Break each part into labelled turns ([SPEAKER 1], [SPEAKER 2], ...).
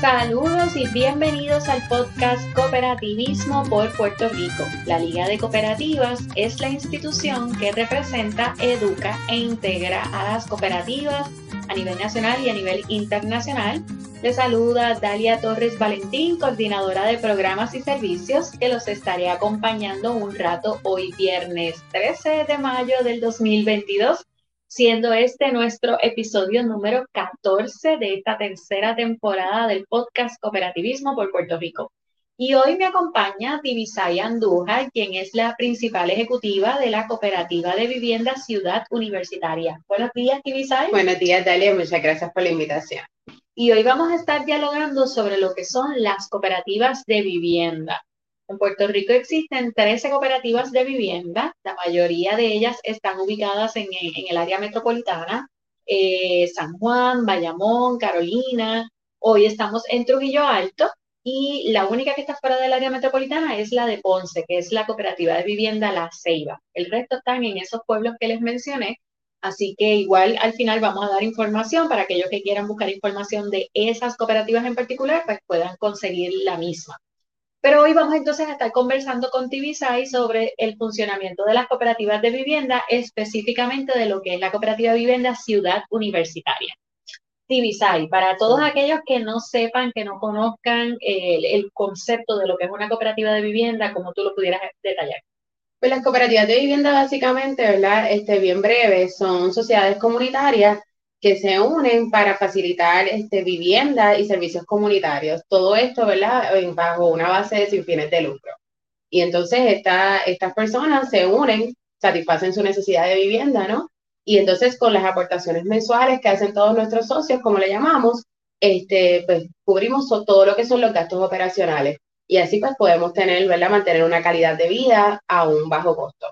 [SPEAKER 1] Saludos y bienvenidos al podcast Cooperativismo por Puerto Rico. La Liga de Cooperativas es la institución que representa, educa e integra a las cooperativas a nivel nacional y a nivel internacional. Les saluda Dalia Torres Valentín, coordinadora de programas y servicios, que los estaré acompañando un rato hoy viernes 13 de mayo del 2022 siendo este nuestro episodio número 14 de esta tercera temporada del podcast Cooperativismo por Puerto Rico. Y hoy me acompaña Divisay Andújar, quien es la principal ejecutiva de la Cooperativa de Vivienda Ciudad Universitaria. Buenos días, Divisay.
[SPEAKER 2] Buenos días, Dalia. Muchas gracias por la invitación.
[SPEAKER 1] Y hoy vamos a estar dialogando sobre lo que son las cooperativas de vivienda. En Puerto Rico existen 13 cooperativas de vivienda, la mayoría de ellas están ubicadas en, el área metropolitana, eh, San Juan, Bayamón, Carolina. Hoy estamos en Trujillo Alto y la única que está fuera del área metropolitana es la de Ponce, que es la cooperativa de vivienda La Ceiba. El resto están en esos pueblos que les mencioné, así que igual al final vamos a dar información para aquellos que quieran buscar información de esas cooperativas en particular, pues puedan conseguir la misma. Pero hoy vamos entonces a estar conversando con Tibisay sobre el funcionamiento de las cooperativas de vivienda, específicamente de lo que es la cooperativa de vivienda Ciudad Universitaria. Tibisay, para todos aquellos que no sepan, que no conozcan el, concepto de lo que es una cooperativa de vivienda, como tú lo pudieras detallar.
[SPEAKER 2] Pues las cooperativas de vivienda básicamente, ¿verdad? Este, bien breve, son sociedades comunitarias que se unen para facilitar este, vivienda y servicios comunitarios. Todo esto, ¿verdad? Bajo una base de sin fines de lucro. Y entonces esta, estas personas se unen, satisfacen su necesidad de vivienda, ¿no? Y entonces con las aportaciones mensuales que hacen todos nuestros socios, como le llamamos, este, pues cubrimos todo lo que son los gastos operacionales. Y así pues podemos tener, ¿verdad? Mantener una calidad de vida a un bajo costo.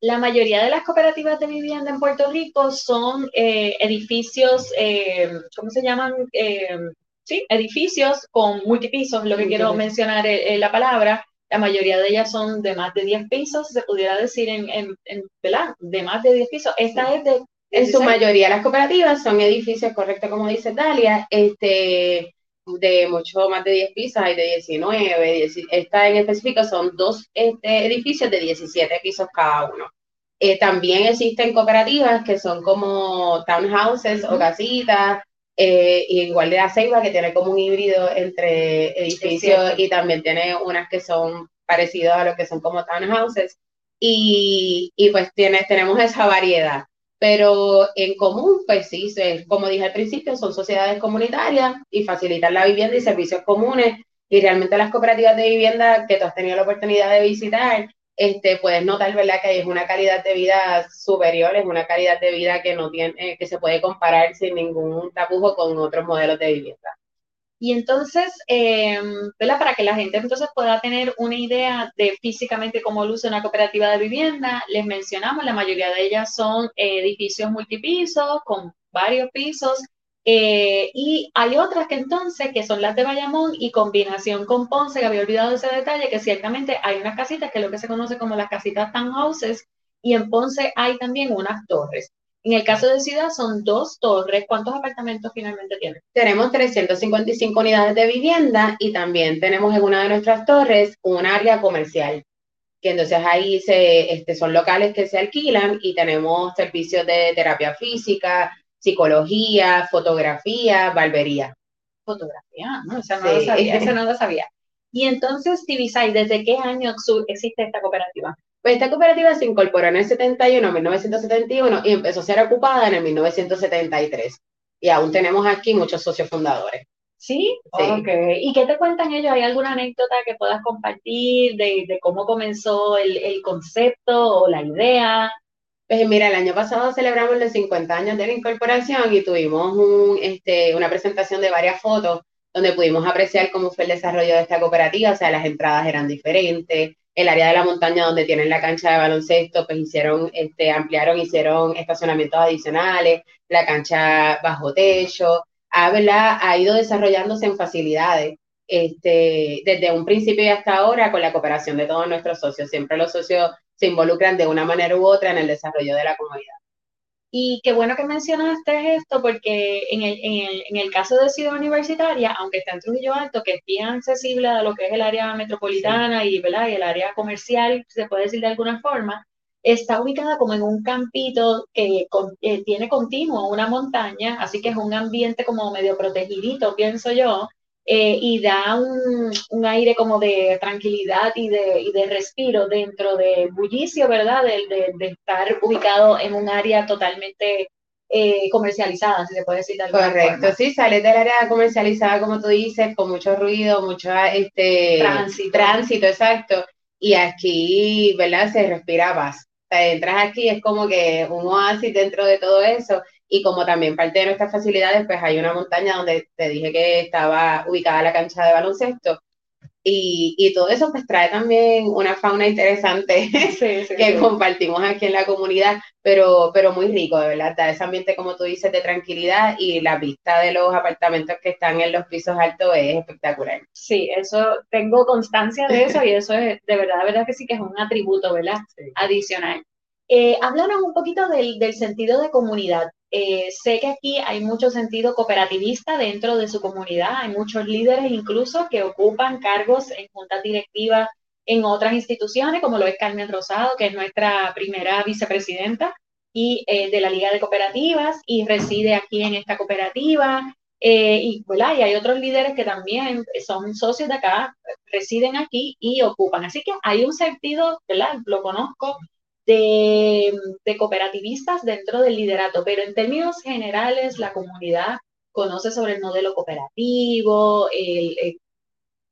[SPEAKER 1] La mayoría de las cooperativas de vivienda en Puerto Rico son eh, edificios, eh, ¿cómo se llaman? Eh, sí, edificios con multipisos, lo que quiero mencionar es la palabra. La mayoría de ellas son de más de 10 pisos, se pudiera decir en, en, ¿verdad? De más de 10 pisos. Esta es de...
[SPEAKER 2] En su mayoría las cooperativas son edificios, correcto como dice Dalia, este, de mucho más de 10 pisos, hay de 19, esta en específico son dos este, edificios de 17 pisos cada uno. Eh, también existen cooperativas que son como townhouses o casitas, eh, igual de la Ceiba, que tiene como un híbrido entre edificios y también tiene unas que son parecidas a lo que son como townhouses. Y, y pues tiene, tenemos esa variedad. Pero en común, pues sí, como dije al principio, son sociedades comunitarias y facilitan la vivienda y servicios comunes. Y realmente las cooperativas de vivienda que tú has tenido la oportunidad de visitar, este, puedes notar, ¿verdad?, que es una calidad de vida superior, es una calidad de vida que no tiene, que se puede comparar sin ningún tapujo con otros modelos de vivienda.
[SPEAKER 1] Y entonces, eh, ¿verdad? Para que la gente entonces pueda tener una idea de físicamente cómo luce una cooperativa de vivienda, les mencionamos, la mayoría de ellas son edificios multipisos con varios pisos. Eh, y hay otras que entonces, que son las de Bayamón y combinación con Ponce, que había olvidado ese detalle, que ciertamente hay unas casitas que es lo que se conoce como las casitas townhouses, y en Ponce hay también unas torres. En el caso de Ciudad son dos torres. ¿Cuántos apartamentos finalmente tienen?
[SPEAKER 2] Tenemos 355 unidades de vivienda y también tenemos en una de nuestras torres un área comercial, que entonces ahí se, este, son locales que se alquilan y tenemos servicios de terapia física, psicología, fotografía, barbería.
[SPEAKER 1] Fotografía, no, esa no, lo sabía, esa no lo sabía. Y entonces, Tibisay, ¿desde qué año existe esta cooperativa?
[SPEAKER 2] Pues esta cooperativa se incorporó en el 71, 1971 y empezó a ser ocupada en el 1973. Y aún tenemos aquí muchos socios fundadores.
[SPEAKER 1] ¿Sí? sí. Ok. ¿Y qué te cuentan ellos? ¿Hay alguna anécdota que puedas compartir de, cómo comenzó el, concepto o la idea?
[SPEAKER 2] Pues mira, el año pasado celebramos los 50 años de la incorporación y tuvimos un, este, una presentación de varias fotos donde pudimos apreciar cómo fue el desarrollo de esta cooperativa, o sea, las entradas eran diferentes, el área de la montaña donde tienen la cancha de baloncesto, pues hicieron, este, ampliaron, hicieron estacionamientos adicionales, la cancha bajo techo, ha, ha ido desarrollándose en facilidades. Este, desde un principio y hasta ahora con la cooperación de todos nuestros socios. Siempre los socios se involucran de una manera u otra en el desarrollo de la comunidad.
[SPEAKER 1] Y qué bueno que mencionaste esto, porque en el, en el, en el caso de Ciudad Universitaria, aunque está en Trujillo Alto, que es bien accesible a lo que es el área metropolitana y, ¿verdad? y el área comercial, se puede decir de alguna forma, está ubicada como en un campito que tiene continuo una montaña, así que es un ambiente como medio protegidito, pienso yo, eh, y da un, un, aire como de tranquilidad y de, y de respiro dentro de bullicio, ¿verdad? De, de, estar ubicado en un área totalmente eh, comercializada, si se puede decir de alguna
[SPEAKER 2] Correcto, sí, sales del área comercializada, como tú dices, con mucho ruido, mucho este,
[SPEAKER 1] tránsito.
[SPEAKER 2] tránsito, exacto, y aquí, ¿verdad? Se respira paz. O sea, entras aquí, es como que un oasis dentro de todo eso, y como también parte de nuestras facilidades, pues hay una montaña donde te dije que estaba ubicada la cancha de baloncesto. Y, y todo eso pues trae también una fauna interesante que compartimos aquí en la comunidad, pero, pero muy rico, de verdad, da ese ambiente, como tú dices, de tranquilidad y la vista de los apartamentos que están en los pisos altos es espectacular.
[SPEAKER 1] Sí, eso, tengo constancia de eso y eso es, de verdad, de verdad que sí que es un atributo, ¿verdad? Adicional. Eh, háblanos un poquito del, del sentido de comunidad. Eh, sé que aquí hay mucho sentido cooperativista dentro de su comunidad, hay muchos líderes incluso que ocupan cargos en juntas directivas en otras instituciones, como lo es Carmen Rosado, que es nuestra primera vicepresidenta y eh, de la Liga de Cooperativas y reside aquí en esta cooperativa. Eh, y, y hay otros líderes que también son socios de acá, residen aquí y ocupan. Así que hay un sentido, ¿verdad? Lo conozco de, cooperativistas dentro del liderato, pero en términos generales la comunidad conoce sobre el modelo cooperativo, el,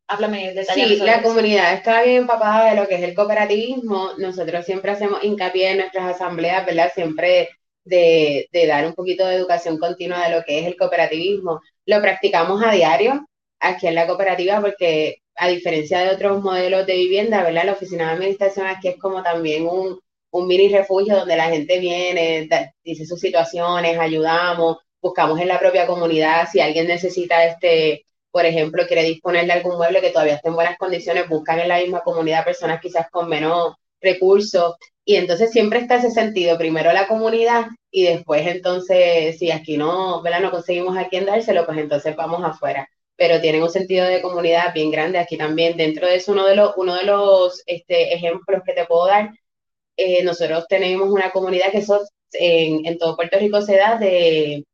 [SPEAKER 1] háblame
[SPEAKER 2] Sí, la comunidad está bien empapada de lo que es el cooperativismo. Nosotros siempre hacemos hincapié en nuestras asambleas, ¿verdad? Siempre de, de, dar un poquito de educación continua de lo que es el cooperativismo. Lo practicamos a diario aquí en la cooperativa porque a diferencia de otros modelos de vivienda, ¿verdad? La oficina de administración aquí es como también un, un mini refugio donde la gente viene, dice sus situaciones, ayudamos, buscamos en la propia comunidad, si alguien necesita este, por ejemplo, quiere disponer de algún mueble que todavía esté en buenas condiciones, buscan en la misma comunidad personas quizás con menos recursos. Y entonces siempre está ese sentido, primero la comunidad y después entonces, si aquí no, ¿verdad? no conseguimos a quien dárselo, pues entonces vamos afuera. Pero tienen un sentido de comunidad bien grande aquí también. Dentro de eso, uno de los, uno de los este, ejemplos que te puedo dar eh, nosotros tenemos una comunidad que eso en, en, todo Puerto Rico se da de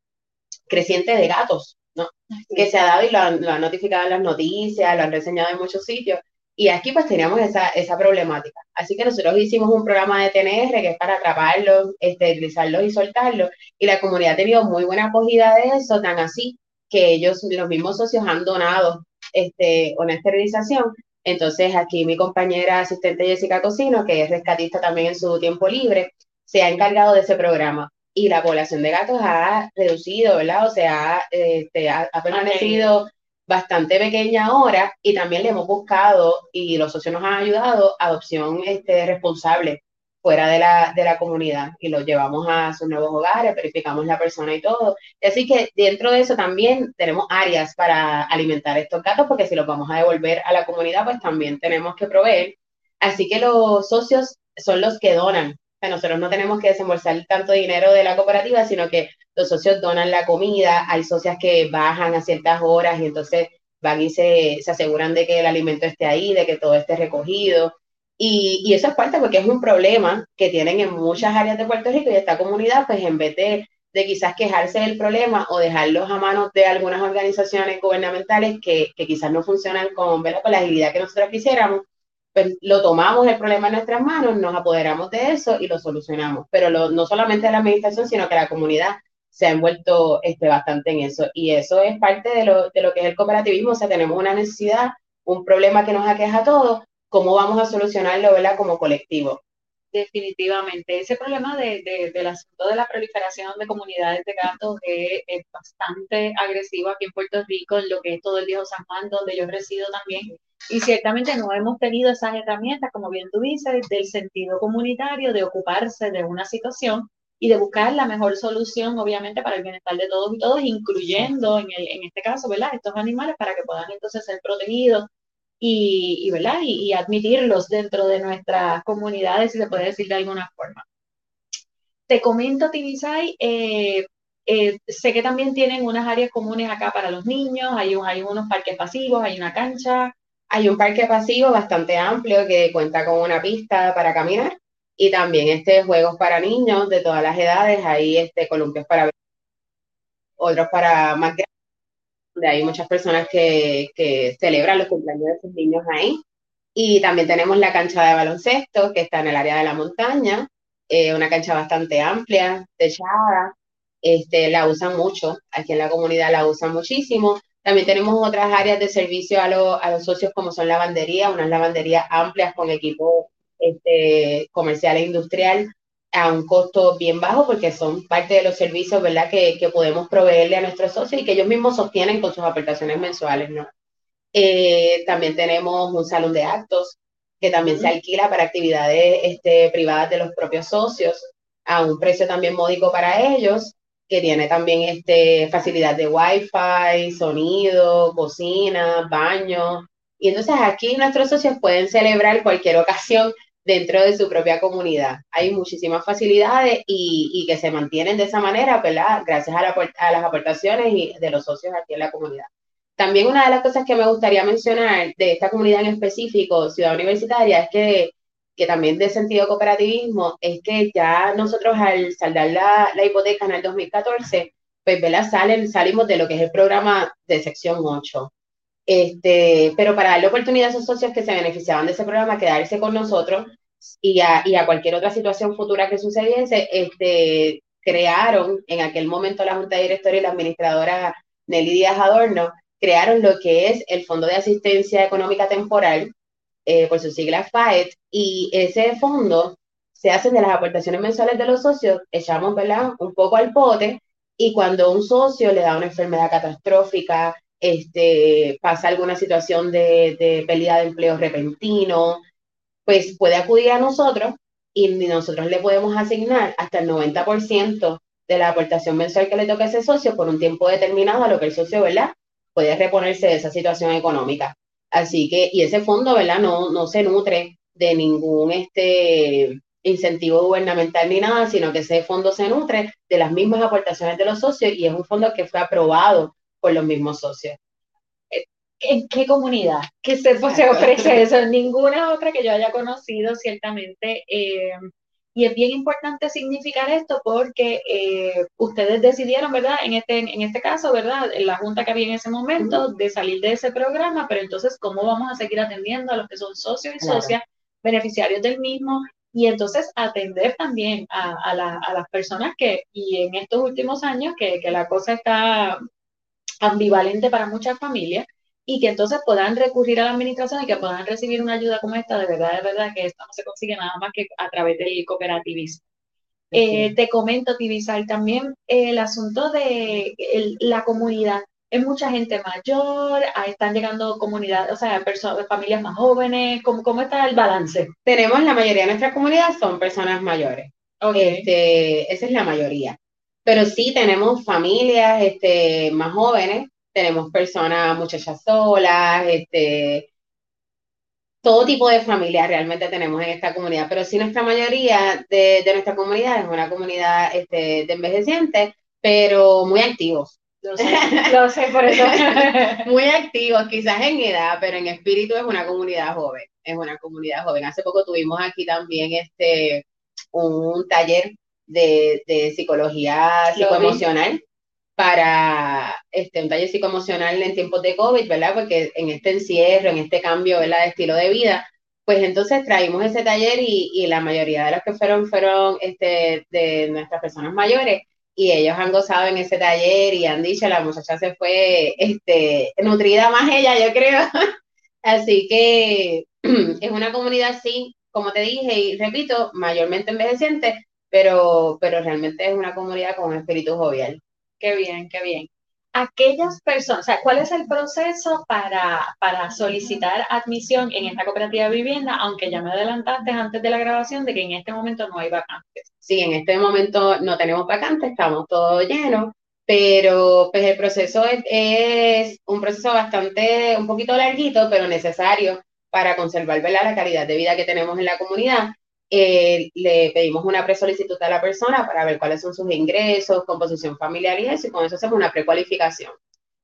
[SPEAKER 2] creciente de gatos, ¿no? Que se ha dado y lo han, lo han, notificado en las noticias, lo han reseñado en muchos sitios. Y aquí pues teníamos esa, esa problemática. Así que nosotros hicimos un programa de TNR que es para atraparlos, esterilizarlos y soltarlos. Y la comunidad ha tenido muy buena acogida de eso, tan así que ellos, los mismos socios, han donado este, una esterilización entonces, aquí mi compañera asistente Jessica Cocino, que es rescatista también en su tiempo libre, se ha encargado de ese programa. Y la población de gatos ha reducido, ¿verdad? O sea, este, ha, ha permanecido bastante pequeña ahora y también le hemos buscado y los socios nos han ayudado adopción este, responsable fuera de la, de la comunidad y los llevamos a sus nuevos hogares, verificamos la persona y todo. Así que dentro de eso también tenemos áreas para alimentar estos gatos, porque si los vamos a devolver a la comunidad, pues también tenemos que proveer. Así que los socios son los que donan. O nosotros no tenemos que desembolsar tanto dinero de la cooperativa, sino que los socios donan la comida. Hay socias que bajan a ciertas horas y entonces van y se, se aseguran de que el alimento esté ahí, de que todo esté recogido. Y, y, eso es parte porque es un problema que tienen en muchas áreas de Puerto Rico y esta comunidad, pues en vez de, de quizás quejarse del problema o dejarlos a manos de algunas organizaciones gubernamentales que, que quizás no funcionan con, con la agilidad que nosotros quisiéramos, pues lo tomamos el problema en nuestras manos, nos apoderamos de eso y lo solucionamos. Pero lo, no solamente la administración, sino que la comunidad se ha envuelto este, bastante en eso. Y eso es parte de lo, de lo que es el cooperativismo. O sea, tenemos una necesidad, un problema que nos aqueja a todos cómo vamos a solucionarlo, ¿verdad? Como colectivo.
[SPEAKER 1] Definitivamente. Ese problema de, de, del asunto de la proliferación de comunidades de gatos es, es, bastante agresivo aquí en Puerto Rico, en lo que es todo el viejo San Juan, donde yo resido también. Y ciertamente no hemos tenido esas herramientas, como bien tú dices, del sentido comunitario, de ocuparse de una situación y de buscar la mejor solución, obviamente, para el bienestar de todos y todos, incluyendo en, el, en este caso, ¿verdad? Estos animales para que puedan entonces ser protegidos y, ¿verdad? Y, admitirlos dentro de nuestras comunidades, si se puede decir de alguna forma. te comento, Tibisay, eh, eh, sé que también tienen unas áreas comunes acá para los niños, hay, hay unos parques pasivos, hay una cancha.
[SPEAKER 2] Hay un parque pasivo bastante amplio que cuenta con una pista para caminar y también este juegos para niños de todas las edades, hay este columpios para otros para más grandes, donde hay muchas personas que, que celebran los cumpleaños de sus niños ahí. Y también tenemos la cancha de baloncesto, que está en el área de la montaña, eh, una cancha bastante amplia, techada, este, la usan mucho, aquí en la comunidad la usan muchísimo. También tenemos otras áreas de servicio a, a los socios como son lavandería, unas lavanderías amplias con equipo este, comercial e industrial a un costo bien bajo porque son parte de los servicios ¿verdad? Que, que podemos proveerle a nuestros socios y que ellos mismos sostienen con sus aportaciones mensuales. ¿no? Eh, también tenemos un salón de actos que también se alquila para actividades este, privadas de los propios socios a un precio también módico para ellos, que tiene también este, facilidad de wifi, sonido, cocina, baño. Y entonces aquí nuestros socios pueden celebrar cualquier ocasión dentro de su propia comunidad. Hay muchísimas facilidades y, y que se mantienen de esa manera, ¿verdad? Gracias a, la, a las aportaciones de los socios aquí en la comunidad. También una de las cosas que me gustaría mencionar de esta comunidad en específico, Ciudad Universitaria, es que, que también de sentido cooperativismo, es que ya nosotros al saldar la, la hipoteca en el 2014, pues ¿verdad? Salen, salimos de lo que es el programa de sección 8. Este, pero para darle oportunidad a esos socios que se beneficiaban de ese programa, quedarse con nosotros y a, y a cualquier otra situación futura que sucediese, este, crearon en aquel momento la Junta Directora y la administradora Nelly Díaz Adorno, crearon lo que es el Fondo de Asistencia Económica Temporal, eh, por su sigla FAET, y ese fondo se hace de las aportaciones mensuales de los socios, echamos ¿verdad? un poco al pote, y cuando un socio le da una enfermedad catastrófica, este, pasa alguna situación de, pérdida de empleo repentino, pues puede acudir a nosotros y nosotros le podemos asignar hasta el 90% de la aportación mensual que le toca a ese socio por un tiempo determinado a lo que el socio, ¿verdad? Puede reponerse de esa situación económica. Así que, y ese fondo, ¿verdad? No, no se nutre de ningún este, incentivo gubernamental ni nada, sino que ese fondo se nutre de las mismas aportaciones de los socios y es un fondo que fue aprobado por los mismos socios.
[SPEAKER 1] ¿En qué comunidad que se, se ofrece eso? Ninguna otra que yo haya conocido, ciertamente. Eh, y es bien importante significar esto porque eh, ustedes decidieron, ¿verdad? En este, en este caso, ¿verdad? En la junta que había en ese momento, de salir de ese programa, pero entonces, ¿cómo vamos a seguir atendiendo a los que son socios y socias, beneficiarios del mismo? Y entonces atender también a, a, a, las personas que, y en estos últimos años, que, que la cosa está ambivalente para muchas familias y que entonces puedan recurrir a la administración y que puedan recibir una ayuda como esta, de verdad, de verdad que esto no se consigue nada más que a través del cooperativismo. Eh, te comento, Tibisal, también el asunto de la comunidad. Es mucha gente mayor, están llegando comunidades, o sea, personas, familias más jóvenes. ¿Cómo, ¿Cómo está el balance?
[SPEAKER 2] Tenemos la mayoría de nuestra comunidad son personas mayores. Este, esa es la mayoría pero sí tenemos familias este, más jóvenes, tenemos personas, muchachas solas, este, todo tipo de familias realmente tenemos en esta comunidad, pero sí nuestra mayoría de, de nuestra comunidad es una comunidad este, de envejecientes, pero muy activos.
[SPEAKER 1] Lo sé, lo sé por eso.
[SPEAKER 2] muy activos, quizás en edad, pero en espíritu es una comunidad joven, es una comunidad joven. Hace poco tuvimos aquí también este un taller de, psicología psicoemocional para este, un taller psicoemocional en tiempos de COVID, ¿verdad? Porque en este encierro, en este cambio, ¿verdad? De estilo de vida, pues entonces traímos ese taller y, la mayoría de los que fueron fueron este, de nuestras personas mayores y ellos han gozado en ese taller y han dicho, la muchacha se fue este, nutrida más ella, yo creo. Así que es una comunidad, sí, como te dije y repito, mayormente envejeciente, pero, pero realmente es una comunidad con un espíritu jovial.
[SPEAKER 1] Qué bien, qué bien. Aquellas personas, o sea, ¿cuál es el proceso para, para solicitar admisión en esta cooperativa de vivienda? Aunque ya me adelantaste antes de la grabación de que en este momento no hay vacantes.
[SPEAKER 2] Sí, en este momento no tenemos vacantes, estamos todos llenos, pero pues el proceso es, es, un proceso bastante, un poquito larguito, pero necesario para conservar ¿verdad? la calidad de vida que tenemos en la comunidad eh, le pedimos una presolicitud a la persona para ver cuáles son sus ingresos, composición familiar y eso, y con eso hacemos una precualificación.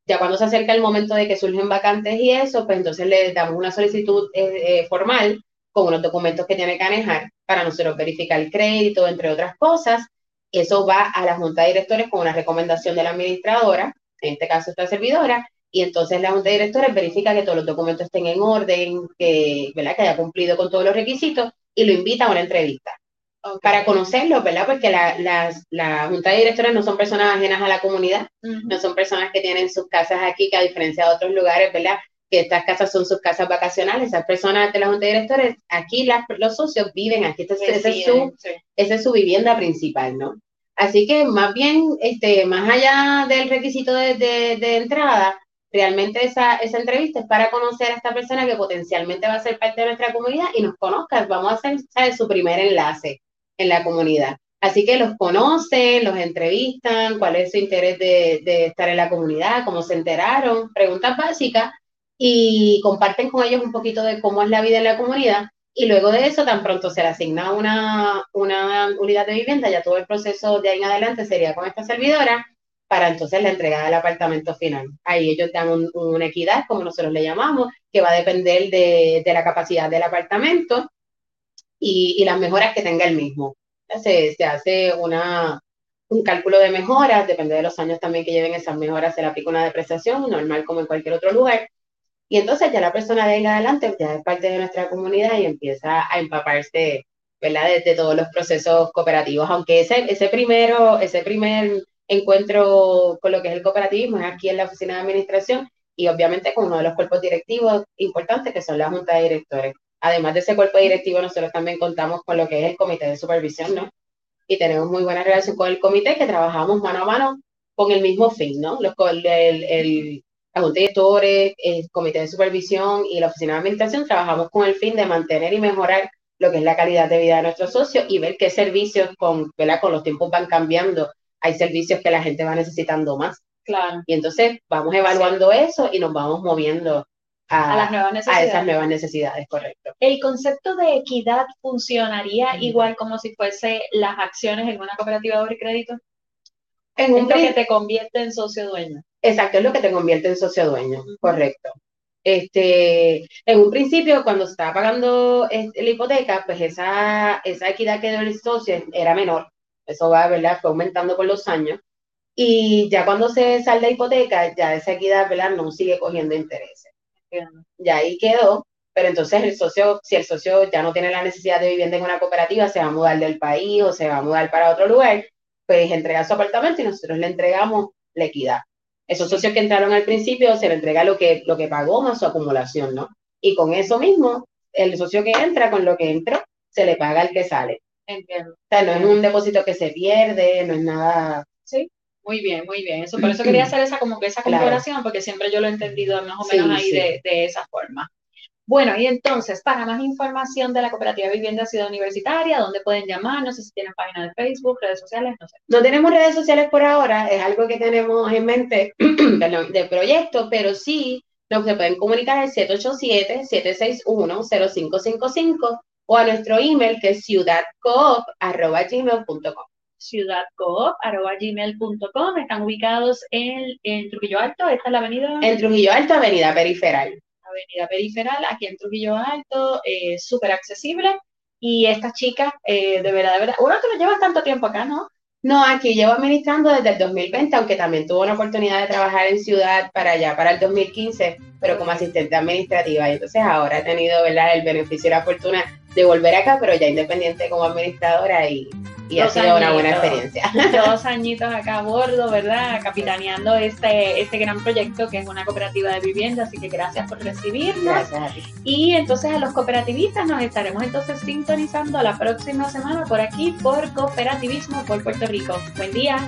[SPEAKER 2] Ya cuando se acerca el momento de que surgen vacantes y eso, pues entonces le damos una solicitud eh, eh, formal con unos documentos que tiene que manejar para nosotros verificar el crédito, entre otras cosas. Eso va a la junta de directores con una recomendación de la administradora, en este caso esta servidora, y entonces la junta de directores verifica que todos los documentos estén en orden, que, ¿verdad? que haya cumplido con todos los requisitos y lo invita a una entrevista. Para conocerlo, ¿verdad? Porque la, la, junta de directores no son personas ajenas a la comunidad, no son personas que tienen sus casas aquí, que a diferencia de otros lugares, ¿verdad? Que estas casas son sus casas vacacionales. Esas personas de la junta de directores, aquí los socios viven aquí, esa es, su, es su vivienda principal, ¿no? Así que más bien, este, más allá del requisito de, de entrada, realmente esa, esa entrevista es para conocer a esta persona que potencialmente va a ser parte de nuestra comunidad y nos conozca. Vamos a hacer su primer enlace en la comunidad. Así que los conocen, los entrevistan, cuál es su interés de, de estar en la comunidad, cómo se enteraron, preguntas básicas y comparten con ellos un poquito de cómo es la vida en la comunidad. Y luego de eso, tan pronto se le asigna una, una unidad de vivienda, ya todo el proceso de ahí en adelante sería con esta servidora para entonces la entrega del apartamento final. Ahí ellos dan una equidad, como nosotros le llamamos, que va a depender de, la capacidad del apartamento y, las mejoras que tenga el mismo. Se, se hace una, un cálculo de mejoras, depende de los años también que lleven esas mejoras, se le aplica una depreciación, normal como en cualquier otro lugar. Y entonces ya la persona venga adelante, ya es parte de nuestra comunidad y empieza a empaparse, ¿verdad? De, todos los procesos cooperativos, aunque ese, ese primero, ese primer encuentro con lo que es el cooperativismo, es aquí en la oficina de administración y obviamente con uno de los cuerpos directivos importantes que son la junta de directores. Además de ese cuerpo directivo, nosotros también contamos con lo que es el comité de supervisión, ¿no? Y tenemos muy buena relación con el comité que trabajamos mano a mano con el mismo fin, ¿no? Los, el, el, la junta de directores, el comité de supervisión y la oficina de administración trabajamos con el fin de mantener y mejorar lo que es la calidad de vida de nuestros socios y ver qué servicios con, ¿verdad? con los tiempos van cambiando hay servicios que la gente va necesitando más.
[SPEAKER 1] Claro.
[SPEAKER 2] Y entonces vamos evaluando eso y nos vamos moviendo a,
[SPEAKER 1] las nuevas necesidades.
[SPEAKER 2] a esas nuevas necesidades, correcto.
[SPEAKER 1] El concepto de equidad funcionaría igual como si fuese las acciones en una cooperativa de crédito. En un es lo que te convierte en socio dueño.
[SPEAKER 2] Exacto, es lo que te convierte en socio dueño, correcto. Este, en un principio, cuando se estaba pagando la hipoteca, pues esa, esa equidad que dio el socio era menor eso va, ¿verdad? Fue aumentando con los años. Y ya cuando se sale la hipoteca, ya esa equidad, ¿verdad? No sigue cogiendo intereses. Ya ahí quedó, pero entonces el socio, si el socio ya no tiene la necesidad de vivienda en una cooperativa, se va a mudar del país o se va a mudar para otro lugar, pues entrega su apartamento y nosotros le entregamos la equidad. Esos socios que entraron al principio se le entrega lo que, lo que pagó más su acumulación, ¿no? Y con eso mismo, el socio que entra con lo que entró, se le paga al que sale.
[SPEAKER 1] Entiendo.
[SPEAKER 2] O sea, no es un depósito que se pierde, no es nada.
[SPEAKER 1] Sí, muy bien, muy bien. Eso, por eso quería hacer esa como que esa comparación, porque siempre yo lo he entendido más o menos ahí De, de, esa forma. Bueno, y entonces, para más información de la Cooperativa Vivienda Ciudad Universitaria, ¿dónde pueden llamar? No sé si tienen página de Facebook, redes sociales, no sé.
[SPEAKER 2] No tenemos redes sociales por ahora, es algo que tenemos en mente de proyecto, pero sí nos se pueden comunicar al 787-761-0555 o a nuestro email que es ciudadcoop.gmail.com.
[SPEAKER 1] Ciudadcoop.gmail.com. Están ubicados en, en Trujillo Alto. Esta es la avenida.
[SPEAKER 2] En Trujillo Alto, avenida periferal.
[SPEAKER 1] Avenida periferal, aquí en Trujillo Alto, eh, súper accesible. Y esta chica, eh, de verdad, de verdad, uno que no lleva tanto tiempo acá, ¿no?
[SPEAKER 2] No, aquí llevo administrando desde el 2020, aunque también tuve una oportunidad de trabajar en ciudad para allá, para el 2015, pero como asistente administrativa. Y entonces ahora he tenido ¿verdad? el beneficio y la fortuna de volver acá, pero ya independiente como administradora y, y ha sido una buena experiencia.
[SPEAKER 1] Dos añitos acá a bordo, ¿verdad? Capitaneando este, este gran proyecto que es una cooperativa de vivienda, así que gracias por recibirnos.
[SPEAKER 2] Gracias
[SPEAKER 1] Y entonces a los cooperativistas nos estaremos entonces sintonizando la próxima semana por aquí por Cooperativismo por Puerto Rico. Buen día.